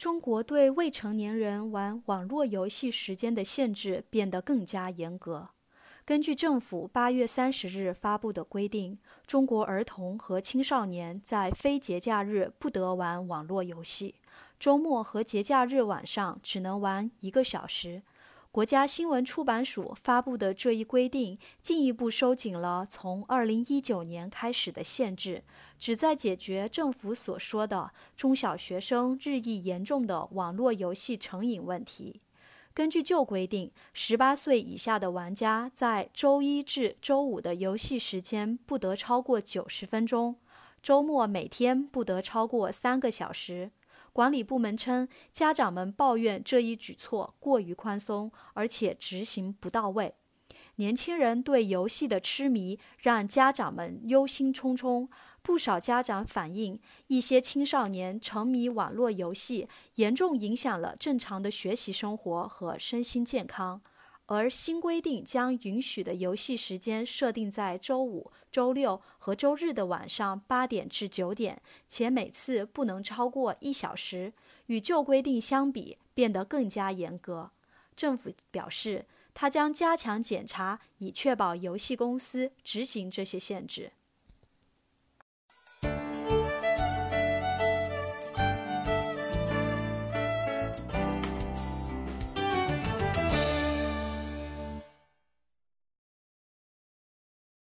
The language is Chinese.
中国对未成年人玩网络游戏时间的限制变得更加严格。根据政府八月三十日发布的规定，中国儿童和青少年在非节假日不得玩网络游戏，周末和节假日晚上只能玩一个小时。国家新闻出版署发布的这一规定，进一步收紧了从二零一九年开始的限制，旨在解决政府所说的中小学生日益严重的网络游戏成瘾问题。根据旧规定，十八岁以下的玩家在周一至周五的游戏时间不得超过九十分钟，周末每天不得超过三个小时。管理部门称，家长们抱怨这一举措过于宽松，而且执行不到位。年轻人对游戏的痴迷让家长们忧心忡忡。不少家长反映，一些青少年沉迷网络游戏，严重影响了正常的学习生活和身心健康。而新规定将允许的游戏时间设定在周五、周六和周日的晚上八点至九点，且每次不能超过一小时。与旧规定相比，变得更加严格。政府表示，它将加强检查，以确保游戏公司执行这些限制。